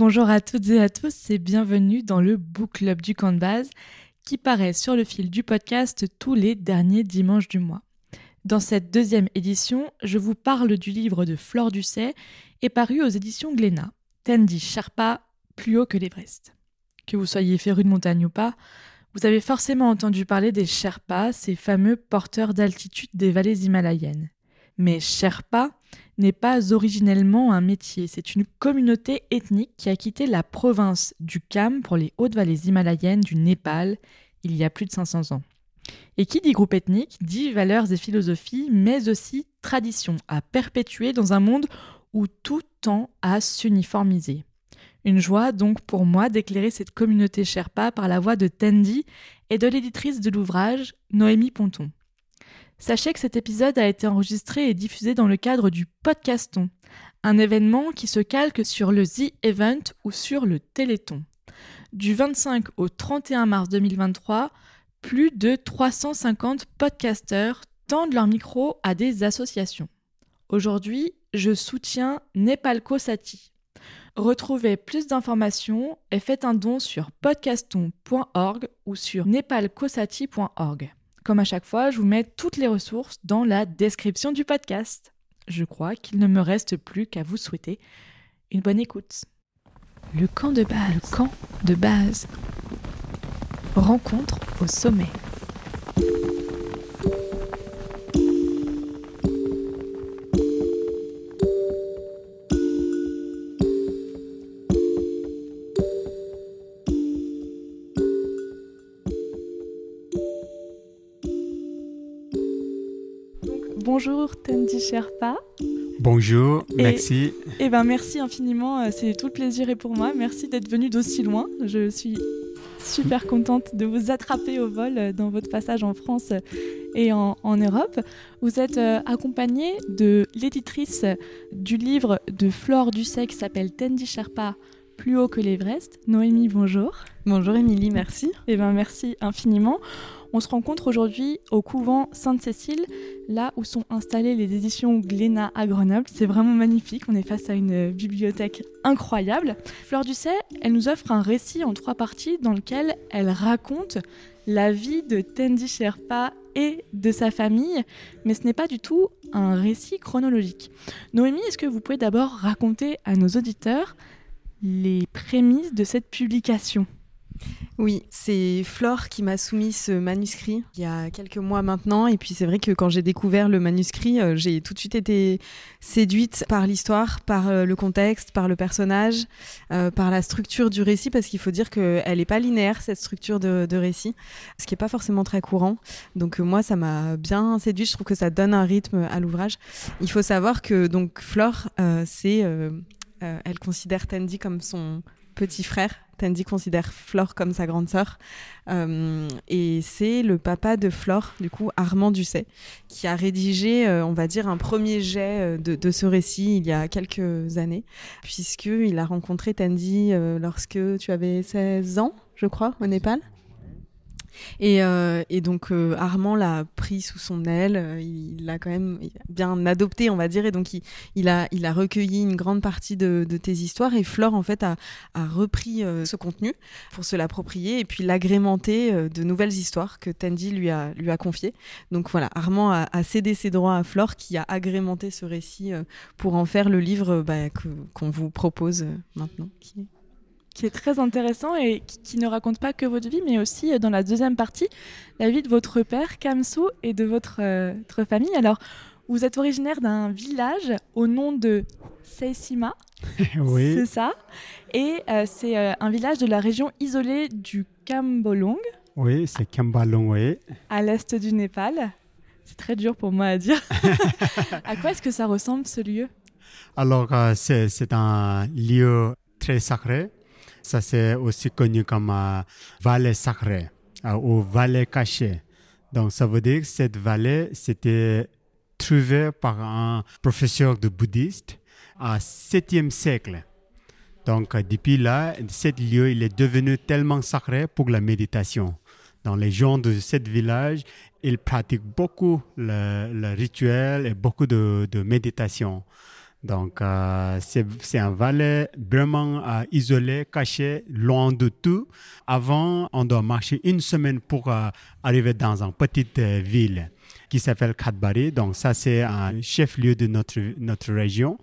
Bonjour à toutes et à tous et bienvenue dans le Book Club du base qui paraît sur le fil du podcast tous les derniers dimanches du mois. Dans cette deuxième édition, je vous parle du livre de Flore Ducet et paru aux éditions Glénat, Tandy Sherpa, plus haut que l'Everest. Que vous soyez féru de montagne ou pas, vous avez forcément entendu parler des Sherpas, ces fameux porteurs d'altitude des vallées himalayennes. Mais Sherpa n'est pas originellement un métier, c'est une communauté ethnique qui a quitté la province du Kham pour les hautes vallées himalayennes du Népal il y a plus de 500 ans. Et qui dit groupe ethnique dit valeurs et philosophies, mais aussi traditions à perpétuer dans un monde où tout tend à s'uniformiser. Une joie donc pour moi d'éclairer cette communauté Sherpa par la voix de Tendi et de l'éditrice de l'ouvrage, Noémie Ponton. Sachez que cet épisode a été enregistré et diffusé dans le cadre du Podcaston, un événement qui se calque sur le The Event ou sur le Téléthon. Du 25 au 31 mars 2023, plus de 350 podcasteurs tendent leur micro à des associations. Aujourd'hui, je soutiens Nepalco Sati, Retrouvez plus d'informations et faites un don sur podcaston.org ou sur nepalcosati.org. Comme à chaque fois, je vous mets toutes les ressources dans la description du podcast. Je crois qu'il ne me reste plus qu'à vous souhaiter une bonne écoute. Le camp de base. Le camp de base. Rencontre au sommet. Bonjour Tendi Sherpa. Bonjour, merci. Eh ben merci infiniment, euh, c'est tout le plaisir et pour moi. Merci d'être venu d'aussi loin. Je suis super contente de vous attraper au vol euh, dans votre passage en France et en, Europe. Vous êtes euh, accompagné de l'éditrice du livre de Flore Ducet qui s'appelle Tendi Sherpa, plus haut que l'Everest. Noémie, bonjour. Bonjour Émilie, merci. Eh ben merci infiniment. On se rencontre aujourd'hui au couvent Sainte-Cécile, là où sont installées les éditions Glénat à Grenoble. C'est vraiment magnifique, on est face à une bibliothèque incroyable. Fleur Ducet, elle nous offre un récit en trois parties dans lequel elle raconte la vie de Tendi Sherpa et de sa famille, mais ce n'est pas du tout un récit chronologique. Noémie, est-ce que vous pouvez d'abord raconter à nos auditeurs les prémices de cette publication? Oui, c'est Flore qui m'a soumis ce manuscrit il y a quelques mois maintenant. Et puis c'est vrai que quand j'ai découvert le manuscrit, euh, j'ai tout de suite été séduite par l'histoire, par euh, le contexte, par le personnage, euh, par la structure du récit, parce qu'il faut dire qu'elle n'est pas linéaire, cette structure de, récit, ce qui n'est pas forcément très courant. Donc moi, ça m'a bien séduite. Je trouve que ça donne un rythme à l'ouvrage. Il faut savoir que donc Flore, elle considère Tandy comme son petit frère. Tandy considère Flore comme sa grande sœur. Euh, et c'est le papa de Flore, du coup, Armand Ducet, qui a rédigé, euh, on va dire, un premier jet euh, de, ce récit il y a quelques années, puisqu'il a rencontré Tandy lorsque tu avais 16 ans, je crois, au Népal. Euh, et, donc euh, Armand l'a pris sous son aile, euh, il l'a quand même bien adopté, on va dire, et donc il, a, il a recueilli une grande partie de, tes histoires, et Flore en fait a, repris ce contenu pour se l'approprier et puis l'agrémenter de nouvelles histoires que Tandy lui a, confiées. Donc voilà, Armand a, cédé ses droits à Flore qui a agrémenté ce récit pour en faire le livre bah, qu'on vous propose maintenant. Qui est très intéressant et qui, ne raconte pas que votre vie, mais aussi euh, dans la deuxième partie, la vie de votre père, Kamsu, et de votre, euh, votre famille. Alors, vous êtes originaire d'un village au nom de Seisima. oui. C'est ça. Et euh, c'est un village de la région isolée du Kambolong. Oui, c'est Kambalong, oui. À l'est du Népal. C'est très dur pour moi à dire. à quoi est-ce que ça ressemble ce lieu? Alors, c'est un lieu très sacré ça, c'est aussi connu comme euh, vallée sacrée euh, ou vallée cachée. Donc, ça veut dire que cette vallée, c'était trouvée par un professeur de bouddhiste au 7e siècle. Donc, euh, depuis là, ce lieu, il est devenu tellement sacré pour la méditation. Donc, les gens de ce village, ils pratiquent beaucoup le, rituel et beaucoup de méditation. Donc, euh, c'est un vallée vraiment euh, isolé, caché, loin de tout. Avant, on doit marcher une semaine pour euh, arriver dans une petite ville qui s'appelle Khatbari. Donc, ça, c'est un chef-lieu de notre, notre région.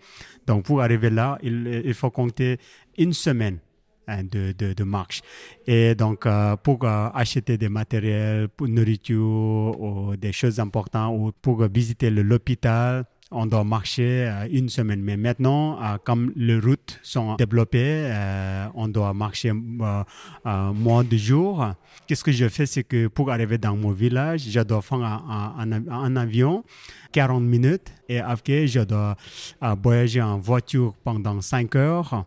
Donc, pour arriver là, il, faut compter une semaine hein, de, de, de, marche. Et donc, pour acheter des matériels, pour nourriture ou des choses importantes, ou pour visiter l'hôpital, on doit marcher euh, une semaine. Mais maintenant, euh, comme les routes sont développées, euh, on doit marcher moins de jours. Qu'est-ce que je fais, c'est que pour arriver dans mon village, je dois faire un, avion 40 minutes et après, je dois voyager en voiture pendant 5 heures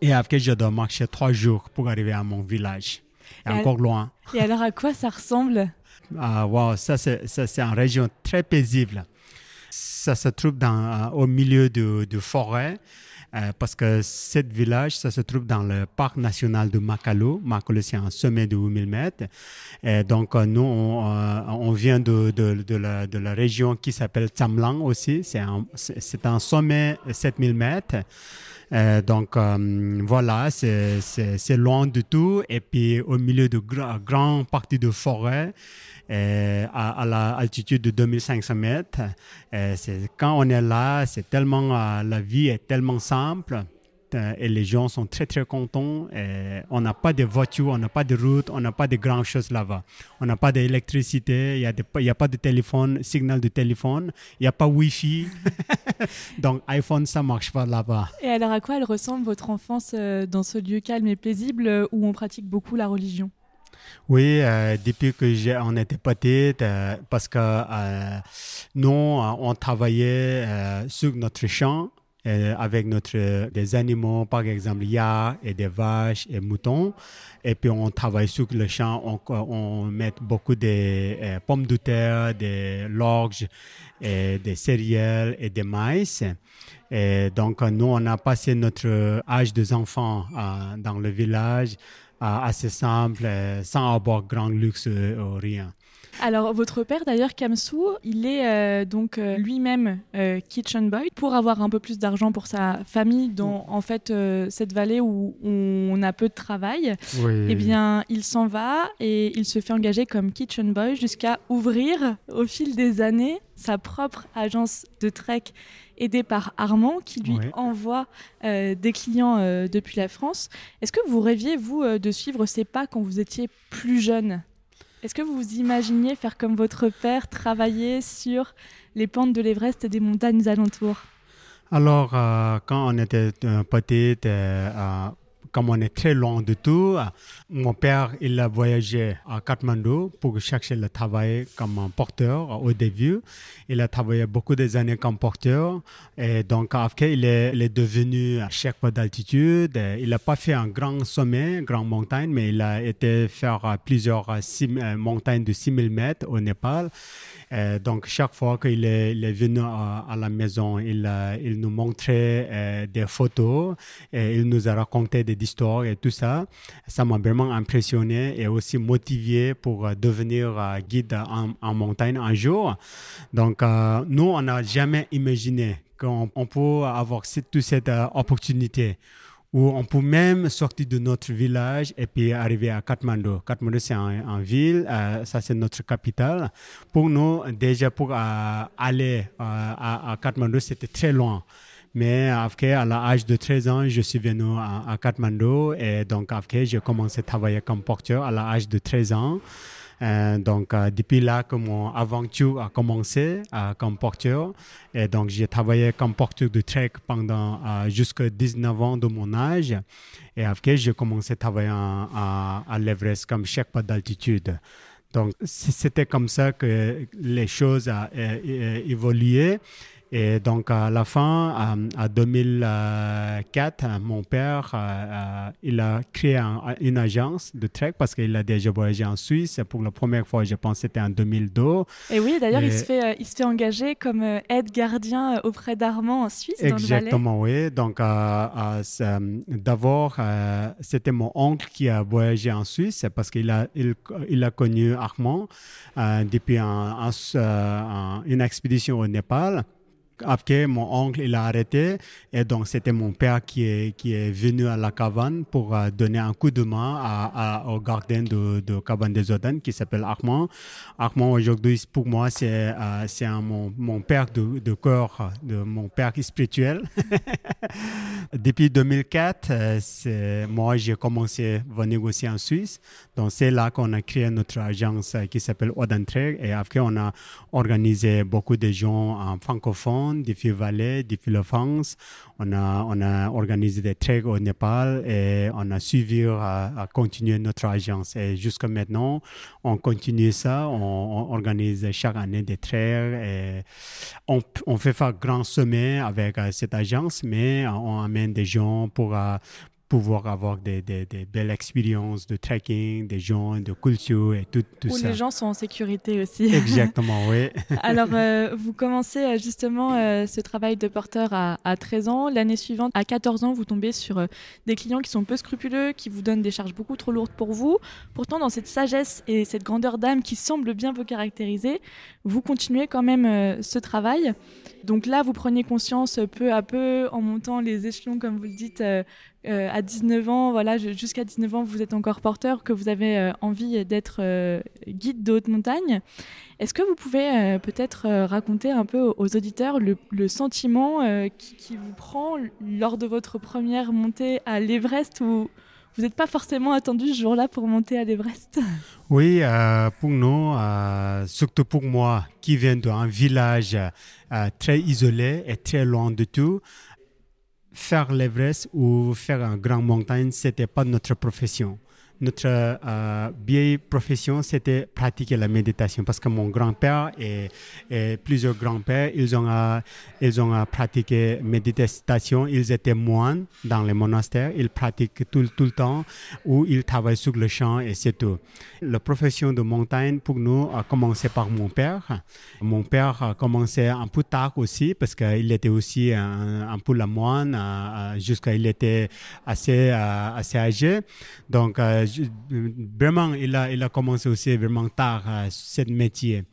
et après, je dois marcher 3 jours pour arriver à mon village. Et encore loin. Et alors, à quoi ça ressemble? Ah, wow, ça, c'est une région très paisible ça se trouve dans, euh, au milieu de, de forêt. Euh, parce que ce village, ça se trouve dans le parc national de Makalo. Makalo, c'est un sommet de 8000 mètres. Et donc, euh, nous, on, on vient de, de, de, la, de, la, région qui s'appelle Tsamlang aussi. C'est un, un sommet 7000 mètres. Euh, donc voilà, c'est loin de tout. Et puis au milieu de gra grandes parties de forêt, euh, à, à l'altitude de 2500 mètres. Euh, quand on est là, c'est tellement, euh, la vie est tellement simple et les gens sont très très contents. Et on n'a pas de voiture, on n'a pas de route, on n'a pas de grandes choses là-bas. On n'a pas d'électricité, il n'y a, a, pas de téléphone, signal de téléphone, il n'y a pas Wi-Fi. Donc iPhone, ça marche pas là-bas. Et alors à quoi elle ressemble votre enfance dans ce lieu calme et paisible où on pratique beaucoup la religion? Oui, euh, depuis que j'ai, on était petite, euh, parce que euh, nous, on travaillait sur notre champ avec notre, des animaux, par exemple, il et des vaches et moutons. Et puis, on travaille sur le champ, on, met beaucoup de pommes de terre, des lorges, et des céréales et des maïs. Et donc, nous, on a passé notre âge des enfants dans le village assez simple, euh, sans avoir grand luxe euh, ou rien. Alors, votre père, d'ailleurs, Kamsou, il est euh, donc lui-même kitchen boy pour avoir un peu plus d'argent pour sa famille dans, en fait, cette vallée où on a peu de travail. Eh bien, il s'en va et il se fait engager comme kitchen boy jusqu'à ouvrir, au fil des années, sa propre agence de trek aidé par Armand qui lui envoie euh, des clients euh, depuis la France. Est-ce que vous rêviez, vous, euh, de suivre ces pas quand vous étiez plus jeune? Est-ce que vous vous imaginiez faire comme votre père, travailler sur les pentes de l'Everest et des montagnes alentours? Alors, quand on était petite, comme on est très loin de tout, mon père, il a voyagé à Kathmandu pour chercher le travail comme porteur au début. Il a travaillé beaucoup des années comme porteur. Et donc, après, il est, il est devenu chef d'altitude. Il n'a pas fait un grand sommet, grande montagne, mais il a été faire plusieurs montagnes de 6000 mètres au Népal. Euh, donc, chaque fois qu'il est, venu à, la maison, il, il nous montrait euh, des photos et il nous a raconté des histoires et tout ça. Ça m'a vraiment impressionné et aussi motivé pour euh, devenir guide en, montagne un jour. Donc, nous, on n'a jamais imaginé qu'on peut avoir toute cette opportunité où on peut même sortir de notre village et puis arriver à Kathmandu. Kathmandu, c'est une ville, euh, ça c'est notre capitale. Pour nous, déjà pour euh, aller euh, à, à, Kathmandu, c'était très loin. Mais après, à l'âge de 13 ans, je suis venu à, à Kathmandu et donc après, j'ai commencé à travailler comme porteur à l'âge de 13 ans. Euh, donc, euh, depuis là que mon aventure a commencé euh, comme porteur. Et donc, j'ai travaillé comme porteur de trek pendant jusqu'à 19 ans de mon âge. Et après, j'ai commencé à travailler à, à l'Everest comme chef d'altitude. Donc, c'était comme ça que les choses ont évolué. Et donc, à la fin, en 2004, mon père, euh, il a créé une agence de trek parce qu'il a déjà voyagé en Suisse. Pour la première fois, je pense c'était en 2002. Et oui, d'ailleurs, il, se fait, euh, il se fait engager comme euh, aide gardien auprès d'Armand en Suisse. Exactement, dans le oui. Donc, d'abord, c'était mon oncle qui a voyagé en Suisse parce qu'il a, il, il, a connu Armand depuis une expédition au Népal. Après, mon oncle, il a arrêté. Et donc, c'était mon père qui est, qui est venu à la cabane pour euh, donner un coup de main au gardien de, de cabane des Oden qui s'appelle Armand. Armand, aujourd'hui, pour moi, c'est euh, c'est mon, mon père de, de cœur, de mon père spirituel. Depuis 2004, euh, moi, j'ai commencé à négocier en Suisse. Donc, c'est là qu'on a créé notre agence qui s'appelle Odentreg. Et après, on a organisé beaucoup de gens en francophone, des filles Valais, des filles France. On a, on a organisé des treks au Népal et on a suivi à, continuer notre agence. Et jusqu'à maintenant, on continue ça. On, organise chaque année des treks et on, on fait faire grand sommet avec euh, cette agence, mais on amène des gens pour, euh, pouvoir avoir des, des, des, belles expériences de trekking, des gens, de culture et tout, tout Où ça. les gens sont en sécurité aussi. Exactement, oui. Alors, euh, vous commencez euh, justement euh, ce travail de porteur à, à 13 ans. L'année suivante, à 14 ans, vous tombez sur des clients qui sont peu scrupuleux, qui vous donnent des charges beaucoup trop lourdes pour vous. Pourtant, dans cette sagesse et cette grandeur d'âme qui semble bien vous caractériser, vous continuez quand même ce travail. Donc là, vous prenez conscience peu à peu, en montant les échelons, comme vous le dites, euh, à 19 ans, voilà, jusqu'à 19 ans, vous êtes encore porteur, que vous avez euh, envie d'être euh, guide de haute montagne. Est-ce que vous pouvez peut-être raconter un peu aux, auditeurs le, sentiment qui, vous prend lors de votre première montée à l'Everest où vous n'êtes pas forcément attendu ce jour-là pour monter à l'Everest? Oui, pour nous, surtout pour moi qui viens d'un village très isolé et très loin de tout, faire l'Everest ou faire un grand montagne, c'était pas notre profession notre euh, vieille profession, c'était pratiquer la méditation parce que mon grand-père et, plusieurs grands-pères, ils ont, euh, ils ont euh, pratiqué méditation. Ils étaient moines dans les monastères. Ils pratiquent tout, tout le temps ou ils travaillent sur le champ et c'est tout. La profession de montagne, pour nous, a commencé par mon père. Mon père a commencé un peu tard aussi parce qu'il était aussi un, un peu la moine jusqu'à il était assez, assez âgé. Donc, vraiment, il a, il a commencé aussi vraiment tard euh, ce métier.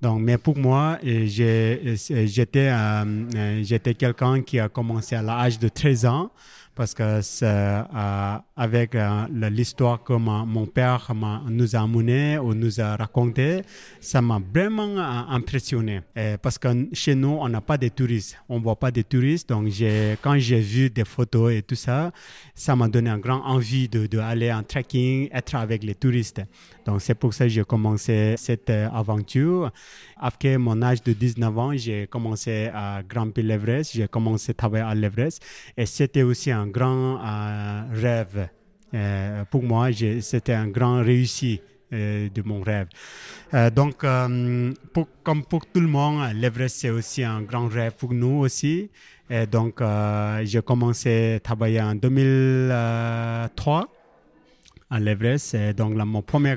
Donc, mais pour moi, euh, j'étais, euh, j'étais quelqu'un qui a commencé à l'âge de 13 ans parce que euh, avec euh, l'histoire que mon père nous a amené ou nous a raconté, ça m'a vraiment euh, impressionné. parce que chez nous, on n'a pas de touristes, on voit pas de touristes. Donc, quand j'ai vu des photos et tout ça, ça m'a donné un grand envie de, de aller en trekking, être avec les touristes. Donc, c'est pour ça que j'ai commencé cette aventure. Après mon âge de 19 ans, j'ai commencé à grimper l'Everest, j'ai commencé à travailler à l'Everest et c'était aussi un grand euh, rêve. Euh, pour moi, c'était un grand réussi euh, de mon rêve. donc, comme pour tout le monde, l'Everest, c'est aussi un grand rêve pour nous aussi. Et donc, j'ai commencé à travailler en 2003 à l'Everest. Donc, la, mon premier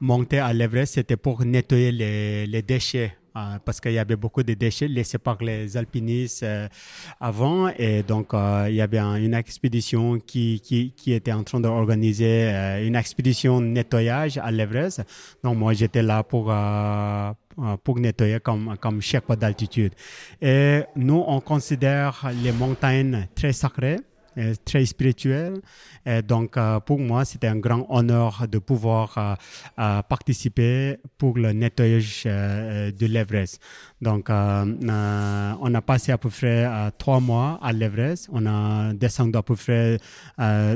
monter à l'Everest, c'était pour nettoyer les, les déchets euh, parce qu'il y avait beaucoup de déchets laissés par les alpinistes euh, avant. Et donc, euh, il y avait une expédition qui, qui, qui, était en train d'organiser une expédition nettoyage à l'Everest. Donc, moi, j'étais là pour pour nettoyer comme, comme chaque pas d'altitude. Et nous, on considère les montagnes très sacrées très spirituel. Et donc, euh, pour moi, c'était un grand honneur de pouvoir euh, euh, participer pour le nettoyage de l'Everest. Donc, on a passé à peu près trois mois à l'Everest. On a descendu à peu près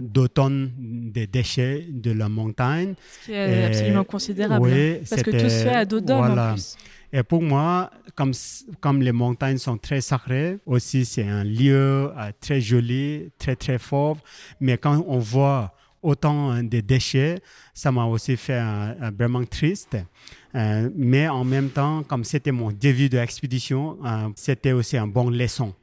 deux tonnes de déchets de la montagne. Ce qui est absolument considérable. Oui, hein, parce que tout se fait à dos d'homme en plus. Et pour moi, comme, comme les montagnes sont très sacrées, aussi c'est un lieu euh, très joli, très très fort. Mais quand on voit autant hein, de déchets, ça m'a aussi fait vraiment triste. Euh, mais en même temps, comme c'était mon début d'expédition, euh, c'était aussi un bon leçon.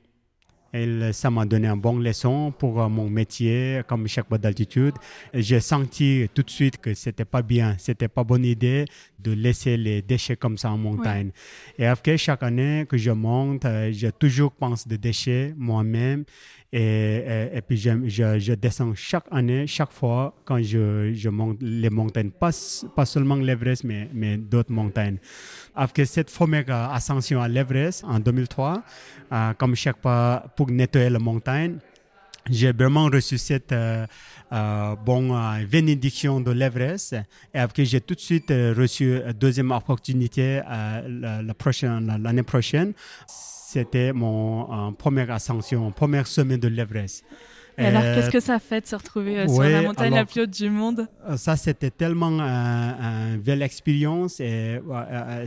Et ça m'a donné une bonne leçon pour euh, mon métier, comme chaque bas d'altitude. J'ai senti tout de suite que c'était pas bien, c'était pas bonne idée de laisser les déchets comme ça en montagne. Et après, chaque année que je monte, euh, j'ai toujours pensé de déchets moi-même. Et, puis, je, descends chaque année, chaque fois, quand je, monte les montagnes, pas, pas seulement l'Everest, mais, d'autres montagnes. Après cette première ascension à l'Everest en 2003, euh, comme chaque fois pour nettoyer la montagne, j'ai vraiment reçu cette euh, euh, bon, euh, bénédiction de l'Everest. Et après, j'ai tout de suite reçu une deuxième opportunité la, la, l'année prochaine. C'était mon première ascension, premier sommet de l'Everest. Et alors, qu'est-ce que ça fait de se retrouver sur la montagne la plus haute du monde? Ça, c'était tellement une belle expérience et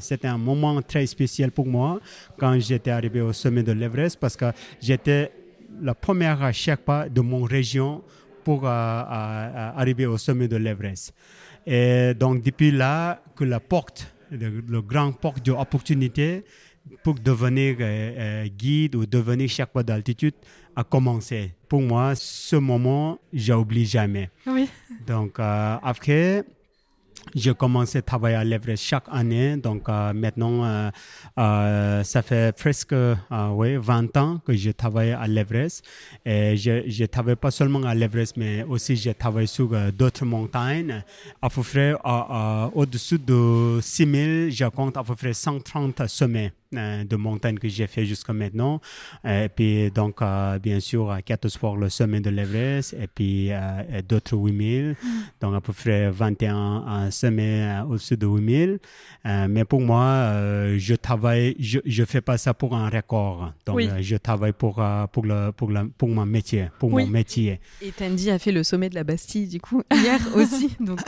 c'était un moment très spécial pour moi quand j'étais arrivé au sommet de l'Everest parce que j'étais la première à chaque pas de mon région pour arriver au sommet de l'Everest. Et donc, depuis là, que la porte, le, grand porte d'opportunité pour devenir euh, euh, guide ou devenir chaque fois d'altitude a commencé. Pour moi, ce moment, j'oublie jamais. Oui. Donc, euh, après, j'ai commencé à travailler à l'Everest chaque année. Donc euh, maintenant, ça fait presque ouais, 20 ans que je travaille à l'Everest. Et je, je travaille pas seulement à l'Everest, mais aussi je travaille sur d'autres montagnes. À peu près au-dessus de 6000, je compte à peu près 130 sommets. Euh, de montagnes que j'ai fait jusqu'à maintenant. Et puis, donc, euh, bien sûr, 14 fois le sommet de l'Everest et puis euh, d'autres 8000. Donc, à peu près 21 sommets au-dessus de 8000. mais pour moi, je travaille, je, je fais pas ça pour un record. Donc, je travaille pour, pour, le, pour, le, pour mon métier, pour mon métier. Et Tandy a fait le sommet de la Bastille, du coup, hier aussi. Donc,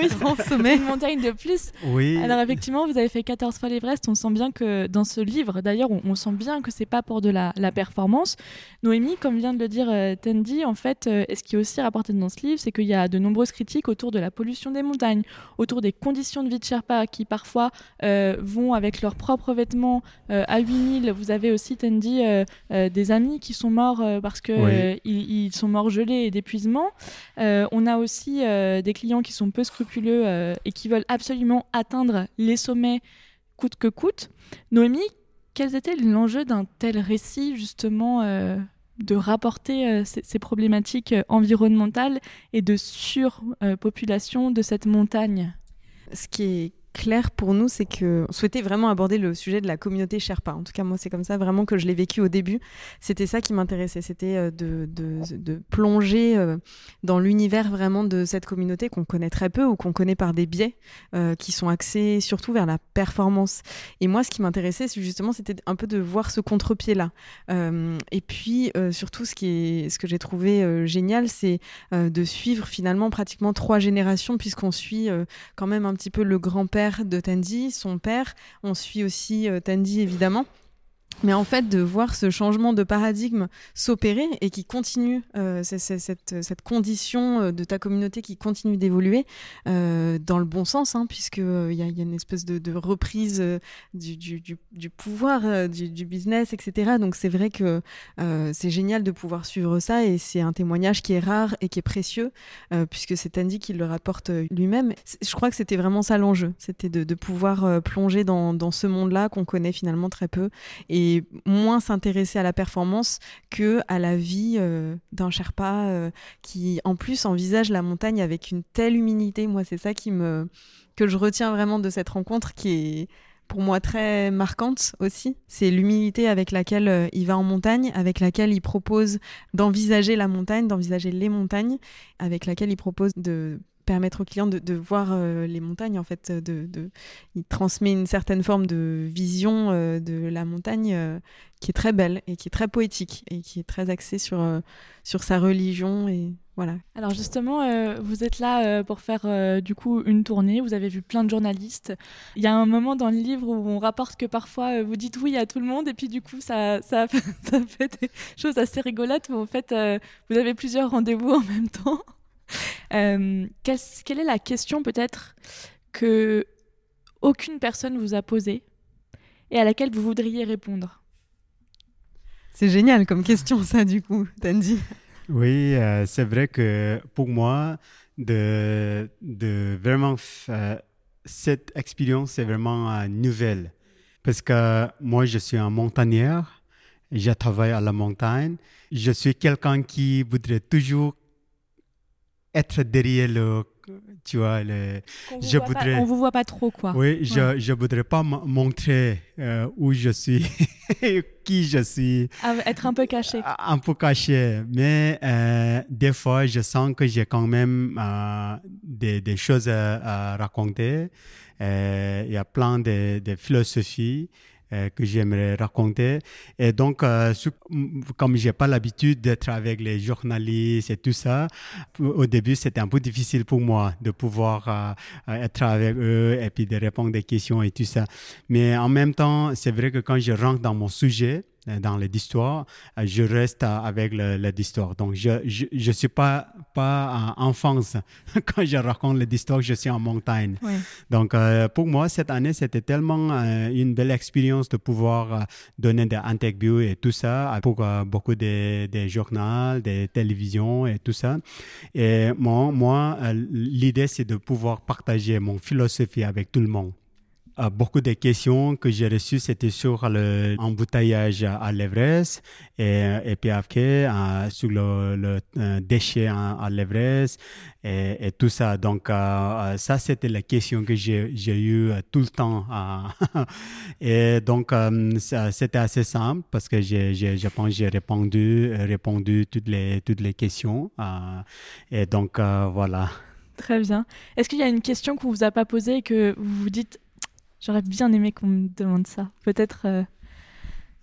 oui, grand sommet. Une montagne de plus. Oui. Alors, effectivement, vous avez fait 14 fois l'Everest. On sent bien que dans dans ce livre, d'ailleurs, on, sent bien que c'est pas pour de la, performance. Noémie, comme vient de le dire euh, Tandy, en fait, euh, ce qui est aussi rapporté dans ce livre, c'est qu'il y a de nombreuses critiques autour de la pollution des montagnes, autour des conditions de vie de Sherpa qui parfois euh, vont avec leurs propres vêtements à 8000. Vous avez aussi, Tandy, des amis qui sont morts parce qu'ils ils sont morts gelés et d'épuisement. on a aussi des clients qui sont peu scrupuleux et qui veulent absolument atteindre les sommets coûte que coûte. Noémie, quels étaient l'enjeu d'un tel récit, justement, euh, de rapporter euh, ces, problématiques euh, environnementales et de surpopulation de cette montagne? Ce qui est clair pour nous, c'est que on souhaitait vraiment aborder le sujet de la communauté Sherpa. En tout cas, moi, c'est comme ça vraiment que je l'ai vécu au début. C'était ça qui m'intéressait, c'était euh, de, plonger euh, dans l'univers vraiment de cette communauté qu'on connaît très peu ou qu'on connaît par des biais euh, qui sont axés surtout vers la performance. Et moi, ce qui m'intéressait, justement, c'était un peu de voir ce contre-pied-là. et puis, surtout, ce, qui est, ce que j'ai trouvé génial, c'est de suivre finalement pratiquement trois générations, puisqu'on suit quand même un petit peu le grand-père de Tandy, son père. On suit aussi euh, Tandy évidemment. Mais en fait, de voir ce changement de paradigme s'opérer et qui continue, euh, cette, condition euh, de ta communauté qui continue d'évoluer euh, dans le bon sens, hein, puisqu'il y, a une espèce de, reprise du, pouvoir, du, business, etc. Donc c'est vrai que c'est génial de pouvoir suivre ça et c'est un témoignage qui est rare et qui est précieux, puisque c'est Andy qui le rapporte lui-même. Je crois que c'était vraiment ça l'enjeu, c'était de, pouvoir plonger dans, dans ce monde-là qu'on connaît finalement très peu. Et moins s'intéresser à la performance que à la vie euh, d'un Sherpa euh, qui en plus envisage la montagne avec une telle humilité. Moi, c'est ça qui me que je retiens vraiment de cette rencontre qui est pour moi très marquante aussi. C'est l'humilité avec laquelle euh, il va en montagne, avec laquelle il propose d'envisager la montagne, d'envisager les montagnes, avec laquelle il propose de permettre aux clients de, voir euh, les montagnes. En fait, de, il transmet une certaine forme de vision euh, de la montagne euh, qui est très belle et qui est très poétique et qui est très axée sur, sur sa religion et voilà. Alors justement, vous êtes là pour faire du coup une tournée. Vous avez vu plein de journalistes. Il y a un moment dans le livre où on rapporte que parfois vous dites oui à tout le monde et puis du coup ça, ça, ça fait des choses assez rigolotes où en fait vous avez plusieurs rendez-vous en même temps. Euh, quelle, est la question peut-être que aucune personne vous a posée et à laquelle vous voudriez répondre? C'est génial comme question ça du coup, Tandy. Oui, euh, c'est vrai que pour moi, de, de vraiment cette expérience est vraiment nouvelle parce que moi je suis un montagnard Je travaille à la montagne. Je suis quelqu'un qui voudrait toujours être derrière le tu vois, le, je voudrais. on vous voit pas trop, quoi. Oui, je, je voudrais pas montrer euh, où je suis, qui je suis. Ah, être un peu caché. Un peu caché, mais euh, des fois, je sens que j'ai quand même euh, des, des, choses à, raconter. Il y a plein de, de philosophies que j'aimerais raconter. Et donc, euh, comme j'ai pas l'habitude d'être avec les journalistes et tout ça, au début, c'était un peu difficile pour moi de pouvoir euh, être avec eux et puis de répondre des questions et tout ça. Mais en même temps, c'est vrai que quand je rentre dans mon sujet, euh, dans l'histoire, euh, je reste avec l'histoire. Donc, je ne suis pas, pas en enfance. Quand je raconte l'histoire, je suis en montagne. Donc, euh, pour moi, cette année, c'était tellement une belle expérience de pouvoir donner des interviews et tout ça pour beaucoup de, des journaux, des télévisions et tout ça. Et moi, moi l'idée, c'est de pouvoir partager mon philosophie avec tout le monde. Euh, beaucoup de questions que j'ai reçues, c'était sur l'embouteillage à l'Everest et, et, puis après euh, sur le, le euh, déchet à, l'Everest et, tout ça. Donc ça, c'était la question que j'ai eues tout le temps. et donc c'était assez simple parce que j'ai, je pense j'ai répondu, répondu toutes les, toutes les questions. et donc voilà. Très bien. Est-ce qu'il y a une question qu'on vous a pas posée et que vous vous dites J'aurais bien aimé qu'on me demande ça. Peut-être euh,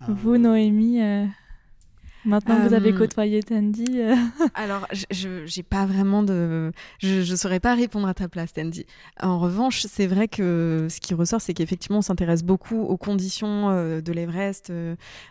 ah. vous, Noémie, euh, Maintenant que vous avez euh, côtoyé Tandy. Euh. Alors, je n'ai pas vraiment de. Je ne saurais pas répondre à ta place, Tandy. En revanche, c'est vrai que ce qui ressort, c'est qu'effectivement, on s'intéresse beaucoup aux conditions euh, de l'Everest.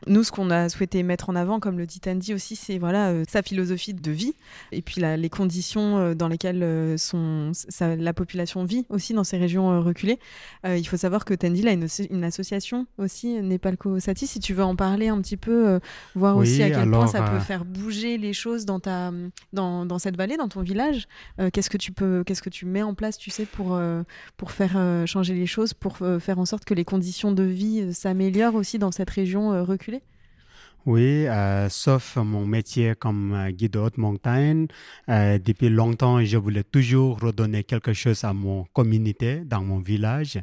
Nous, ce qu'on a souhaité mettre en avant, comme le dit Tandy aussi, c'est voilà, sa philosophie de vie et puis les conditions dans lesquelles sont, la population vit aussi dans ces régions reculées. il faut savoir que Tandy a une, une association aussi, Nepalco Sati. Si tu veux en parler un petit peu, voir aussi à quel ça peut euh, faire bouger les choses dans, ta, dans, dans cette vallée, dans ton village? Euh, Qu'est-ce que tu peux, qu'est-ce que tu mets en place, tu sais, pour, euh, pour faire changer les choses, pour faire en sorte que les conditions de vie s'améliorent aussi dans cette région reculée? Oui, euh, sauf mon métier comme euh, guide de haute montagne. Euh, depuis longtemps, je voulais toujours redonner quelque chose à mon communauté, dans mon village.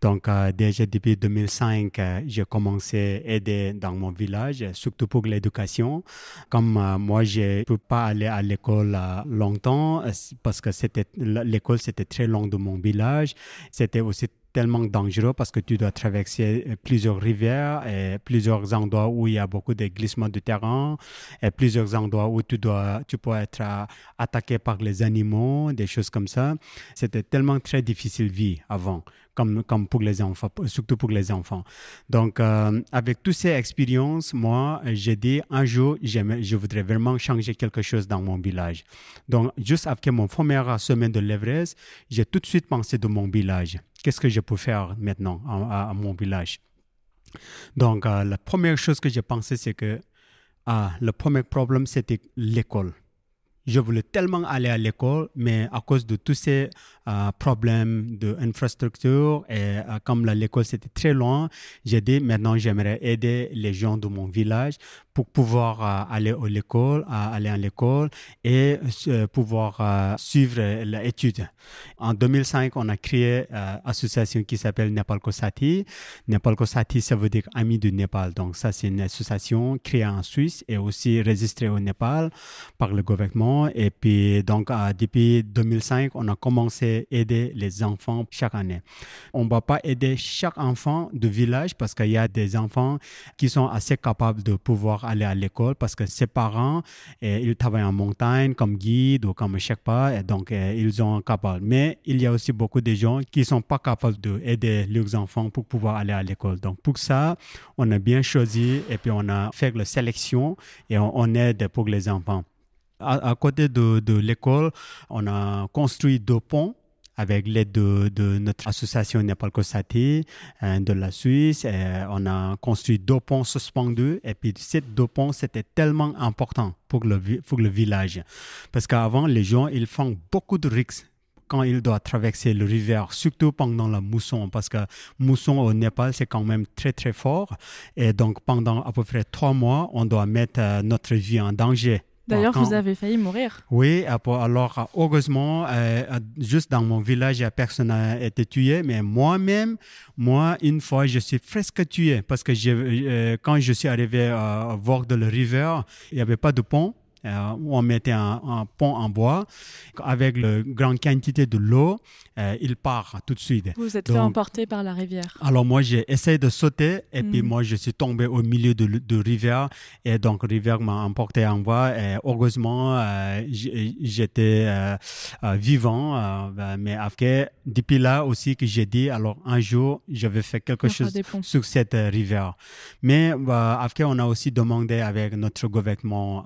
Donc, déjà depuis 2005, j'ai commencé à aider dans mon village, surtout pour l'éducation. Comme moi, je ne peux pas aller à l'école longtemps parce que l'école, c'était très loin de mon village. C'était aussi tellement dangereux parce que tu dois traverser euh, plusieurs rivières et plusieurs endroits où il y a beaucoup de glissements de terrain et plusieurs endroits où tu dois tu peux être euh, attaqué par les animaux des choses comme ça c'était tellement très difficile vie avant comme, pour les enfants, surtout pour les enfants. Donc, euh, avec toutes ces expériences, moi, j'ai dit un jour, je voudrais vraiment changer quelque chose dans mon village. Donc, juste après mon première semaine de l'Everest, j'ai tout de suite pensé de mon village. Qu'est-ce que je peux faire maintenant à, mon village? Donc, euh, la première chose que j'ai pensé, c'est que ah, le premier problème, c'était l'école je voulais tellement aller à l'école, mais à cause de tous ces euh, problèmes d'infrastructure et euh, comme l'école c'était très loin, j'ai dit maintenant j'aimerais aider les gens de mon village pour pouvoir euh, aller à l'école, aller à l'école et pouvoir suivre l'étude. En 2005, on a créé une association qui s'appelle Nepal Kosati. Nepal Kosati, ça veut dire Amis du Népal. Donc ça, c'est une association créée en Suisse et aussi registrée au Népal par le gouvernement et puis, donc, depuis 2005, on a commencé aider les enfants chaque année. On ne va pas aider chaque enfant du village parce qu'il y a des enfants qui sont assez capables de pouvoir aller à l'école parce que ses parents, et, ils travaillent en montagne comme guide ou comme pas et donc ils sont capables. Mais il y a aussi beaucoup de gens qui ne sont pas capables d'aider leurs enfants pour pouvoir aller à l'école. Donc, pour ça, on a bien choisi et puis on a fait la sélection et on aide pour les enfants. À, côté de, l'école, on a construit deux ponts avec l'aide de, notre association Nepal Kosati euh, de la Suisse. on a construit deux ponts suspendus. Et puis, ces deux ponts, c'était tellement important pour le, village. Parce qu'avant, les gens, ils font beaucoup de risques quand il doit traverser le rivière, surtout pendant la mousson, parce que mousson au Népal, c'est quand même très, très fort. Et donc, pendant à peu près trois mois, on doit mettre euh, notre vie en danger. D'ailleurs, vous avez failli mourir. Oui, alors heureusement, euh, juste dans mon village, personne n'a été tué, mais moi-même, moi, une fois, je suis presque tué parce que euh, quand je suis arrivé à voir de la rivière, il n'y avait pas de pont. Euh, on mettait un, un pont en bois. Avec la grande quantité de l'eau, euh, il part tout de suite. Vous vous êtes fait Donc- emporter par la rivière. Alors moi, j'ai essayé de sauter et puis Mm. moi, je suis tombé au milieu de, de rivière et donc rivière m'a emporté en bas et heureusement, euh, j'étais vivant. ben, mais après, depuis là aussi que j'ai dit, alors un jour, je vais faire quelque On chose sur cette rivière. Mais après, on a aussi demandé avec notre gouvernement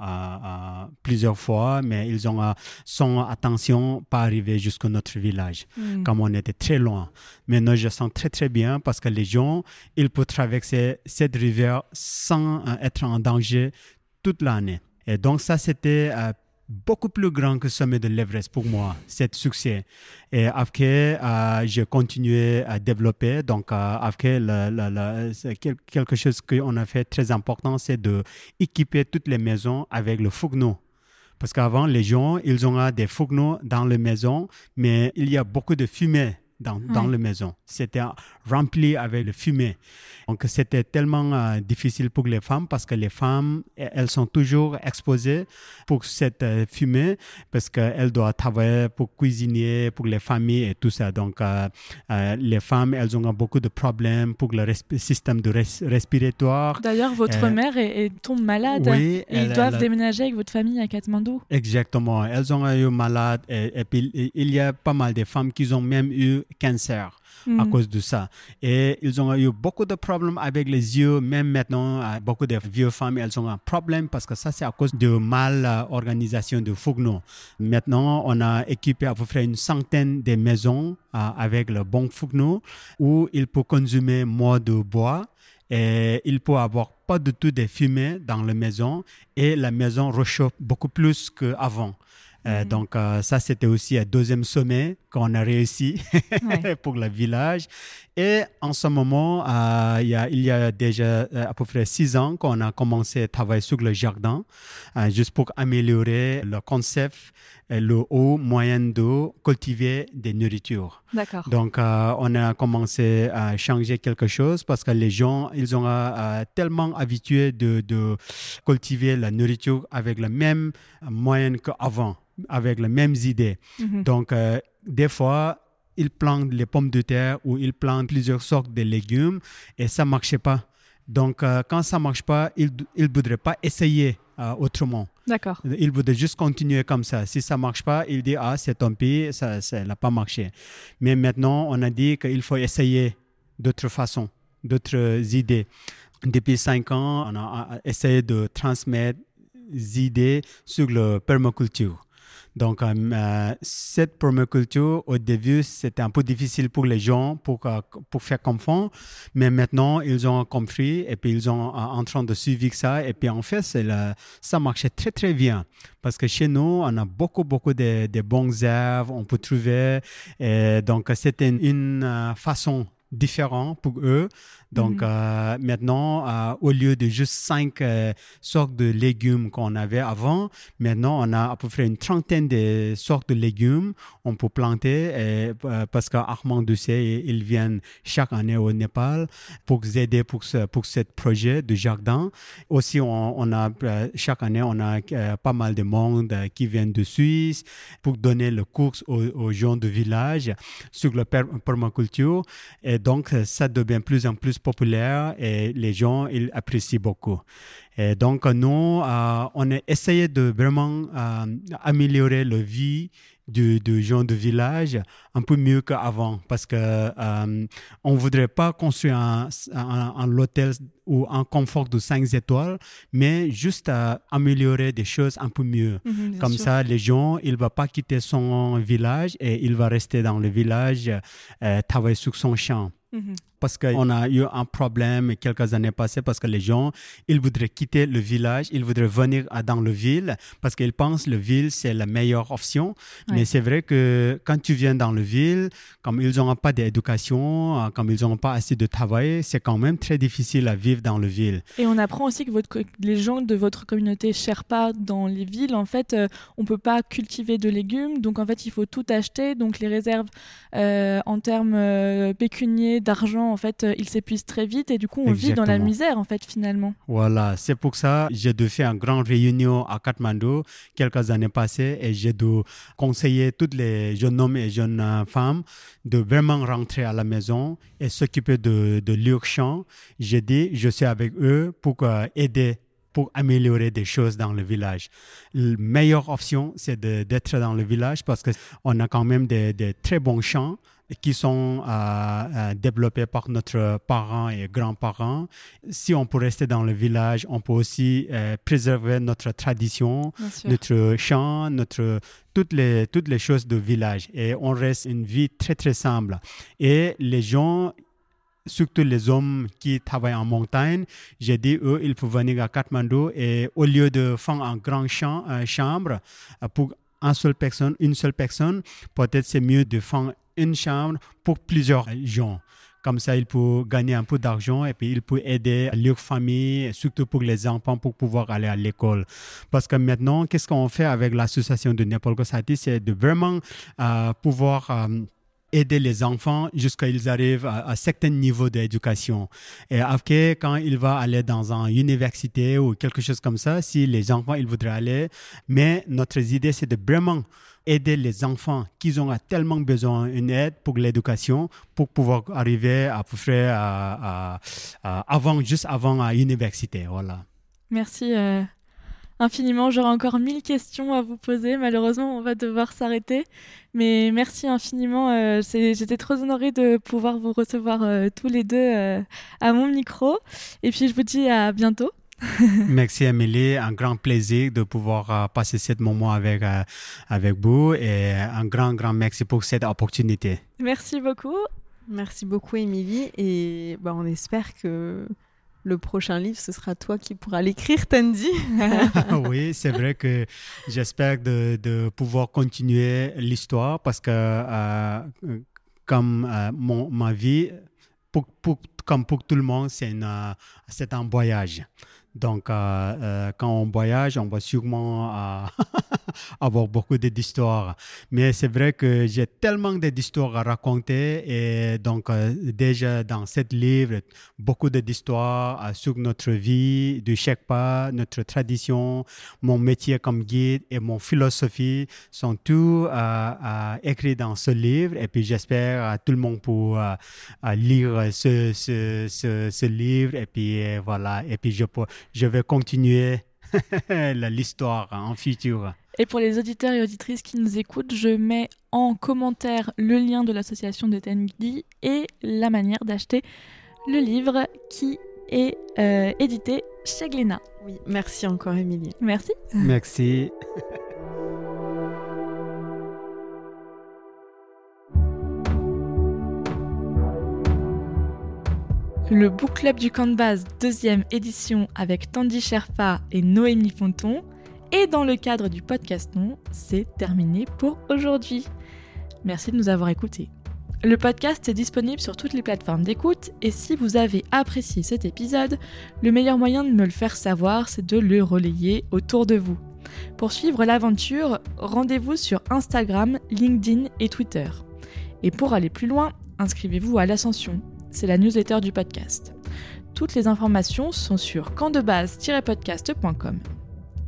plusieurs fois, mais ils ont, euh, sans attention, pas arrivé jusqu'à notre village Hmm. comme on était très loin. Maintenant, je sens très très bien parce que les gens, ils peuvent traverser cette rivière sans euh, être en danger toute l'année. Et donc ça, c'était euh, beaucoup plus grand que le sommet de l'Everest pour moi, cet succès. Et après, euh, j'ai continué à développer. Donc euh, après, quelque chose qu'on a fait très important, c'est de équiper toutes les maisons avec le fourneau. Parce qu'avant, les gens, ils ont euh, des fourneaux dans les maisons, mais il y a beaucoup de fumée dans, dans Ouais. les maisons. C'était rempli avec le fumée. Donc, c'était tellement euh, difficile pour les femmes parce que les femmes, e- elles sont toujours exposées pour cette euh, fumée parce qu'elles doivent travailler pour cuisiner, pour les familles et tout ça. Donc, euh, les femmes, elles ont beaucoup de problèmes pour le système de res- respiratoire. D'ailleurs, votre mère est, est- tombe malade. Oui, et ils doivent elle déménager avec votre famille à Katmandou. Exactement. Elles ont eu malade et, et puis il y a pas mal de femmes qui ont même eu cancer à Hmm. cause de ça. Et ils ont eu beaucoup de problèmes avec les yeux. Même maintenant, beaucoup de vieux femmes, elles ont un problème parce que ça, c'est à cause de mal euh, organisation de fourneaux. Maintenant, on a équipé à peu près une centaine de maisons euh, avec le bon fourneau où il peut consommer moins de bois et il peut avoir pas du tout de fumée dans la maison et la maison réchauffe beaucoup plus qu'avant. Euh, Mhm. Donc euh, ça, c'était aussi un deuxième sommet qu'on a réussi Ouais. pour le village. Et en ce moment, euh, il, y a, il y a déjà euh, à peu près six ans qu'on a commencé à travailler sur le jardin, euh, juste pour améliorer le concept, le haut moyen de cultiver des nourritures. D'accord. Donc, euh, on a commencé à changer quelque chose parce que les gens, ils ont tellement habitué de, de cultiver la nourriture avec la même moyenne qu'avant, avec les mêmes idées. Mhm. Donc, des fois, ils plantent les pommes de terre ou ils plantent plusieurs sortes de légumes et ça ne marchait pas. Donc, euh, quand ça ne marche pas, ils ne voudraient pas essayer euh, autrement. D'accord. Il voudrait juste continuer comme ça. Si ça marche pas, il dit ah c'est tant pis, ça n'a pas marché. Mais maintenant, on a dit qu'il faut essayer d'autres façons, d'autres idées. Depuis cinq ans, on a a- essayé de transmettre des idées sur le permaculture. Donc, euh, euh, cette permaculture, au début, c'était un peu difficile pour les gens pour, euh, pour faire comprendre, mais maintenant, ils ont compris et puis ils sont euh, en train de suivre ça. Et puis, en fait, ça marchait très, très bien parce que chez nous, on a beaucoup, beaucoup de, de bonnes herbes, on peut trouver. Et donc, c'était une, façon différente pour eux. Donc, Mhm. euh, maintenant, euh, au lieu de juste cinq euh, sortes de légumes qu'on avait avant, maintenant, on a à peu près une trentaine de sortes de légumes on peut planter et, parce qu'Armand Doucet, ils viennent chaque année au Népal pour aider pour ce pour ce projet de jardin. Aussi, on, on a chaque année, on a pas mal de monde qui viennent de Suisse pour donner le cours aux, aux gens du village sur la per- permaculture. Et donc, ça devient plus en plus populaire et les gens, ils apprécient beaucoup. Donc, nous, euh, on a essayé de vraiment euh, améliorer la vie du, du gens du village un peu mieux qu'avant parce que euh, on voudrait pas construire un, un hôtel ou un confort de 5 étoiles, mais juste à améliorer des choses un peu mieux. Mhm, Comme sûr. ça, les gens, il va pas quitter son village et il va rester dans le village, euh, travailler sur son champ. Mhm. Parce qu'on a eu un problème quelques années passées parce que les gens, ils voudraient quitter le village, ils voudraient venir dans le ville parce qu'ils pensent que le ville, c'est la meilleure option. Ouais. Mais c'est vrai que quand tu viens dans le ville, comme ils n'ont pas d'éducation, comme ils n'ont pas assez de travail, c'est quand même très difficile à vivre dans le ville. Et on apprend aussi que votre les gens de votre communauté Sherpa dans les villes, en fait, euh, on peut pas cultiver de légumes, donc en fait, il faut tout acheter. Donc les réserves euh, en termes euh, pécuniers, d'argent, en fait, euh, ils s'épuisent très vite et du coup, on vit dans la misère, en fait, finalement. Voilà, c'est pour ça que j'ai dû faire une grande réunion à Kathmandu quelques années passées et j'ai dû conseiller toutes les jeunes hommes et jeunes euh, femmes de vraiment rentrer à la maison et s'occuper de, de leur champ. J'ai dit, je suis avec eux pour euh, aider pour améliorer des choses dans le village. La meilleure option, c'est d'être dans le village parce qu'on a quand même des, des très bons champs qui sont euh, euh, développés par notre parents et grands-parents. Si on peut rester dans le village, on peut aussi euh, préserver notre tradition, notre chant, notre toutes les toutes les choses de village et on reste une vie très très simple. Et les gens surtout les hommes qui travaillent en montagne, j'ai dit eux ils peuvent venir à Kathmandu et au lieu de faire un grand champ, euh, chambre euh, pour une seule personne, une seule personne, peut-être c'est mieux de faire une chambre pour plusieurs gens. Comme ça, il peut gagner un peu d'argent et puis il peut aider leur famille, surtout pour les enfants, pour pouvoir aller à l'école. Parce que maintenant, qu'est-ce qu'on fait avec l'association de Nepal Society, c'est de vraiment euh, pouvoir aider les enfants jusqu'à ils arrivent à, à certain niveau d'éducation. Et après, quand il va aller dans une université ou quelque chose comme ça, si les enfants, ils voudraient aller, mais notre idée, c'est de vraiment aider les enfants qui ont tellement besoin d'une aide pour l'éducation pour pouvoir arriver à peu près à- avant, juste avant à l'université. Voilà. Merci euh, infiniment. J'aurai encore mille questions à vous poser. Malheureusement, on va devoir s'arrêter. Mais merci infiniment. euh, J'étais trop honorée de pouvoir vous recevoir euh, tous les deux euh, à mon micro. Et puis, je vous dis à bientôt. Merci Amélie, un grand plaisir de pouvoir passer ce moment avec, avec vous et un grand, grand merci pour cette opportunité. Merci beaucoup. Merci beaucoup, Émilie. Et bah, on espère que le prochain livre, ce sera toi qui pourras l'écrire, Tandy. oui, c'est vrai que j'espère de, pouvoir continuer l'histoire parce que euh, comme euh, mon, ma vie, pour, pour- comme pour tout le monde, c'est euh, un voyage. Donc, euh, euh, quand on voyage, on va sûrement euh, avoir beaucoup d'histoires. Mais c'est vrai que j'ai tellement d'histoires à raconter et donc déjà dans ce livre, beaucoup d'histoires sur notre vie du Sherpa, notre tradition, mon métier comme guide et mon philosophie sont tous écrits dans ce livre. Et puis j'espère euh, tout le monde pour lire ce, ce, livre. Et puis voilà. Et puis je, peux- je vais continuer l'histoire en futur. Et pour les auditeurs et auditrices qui nous écoutent, je mets en commentaire le lien de l'association de Tengi et la manière d'acheter le livre qui est euh, édité chez Glénat. Oui, merci encore, Émilie. Merci. Merci. Le Book Club du camp de base, deuxième édition avec Tandy Sherpa et Noémie Fonton. Et dans le cadre du podcast Non, c'est terminé pour aujourd'hui. Merci de nous avoir écoutés. Le podcast est disponible sur toutes les plateformes d'écoute et si vous avez apprécié cet épisode, le meilleur moyen de me le faire savoir, c'est de le relayer autour de vous. Pour suivre l'aventure, rendez-vous sur Instagram, LinkedIn et Twitter. Et pour aller plus loin, inscrivez-vous à l'Ascension, c'est la newsletter du podcast. Toutes les informations sont sur campdebase-podcast.com.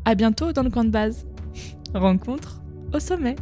À bientôt dans le camp de base. Rencontre au sommet.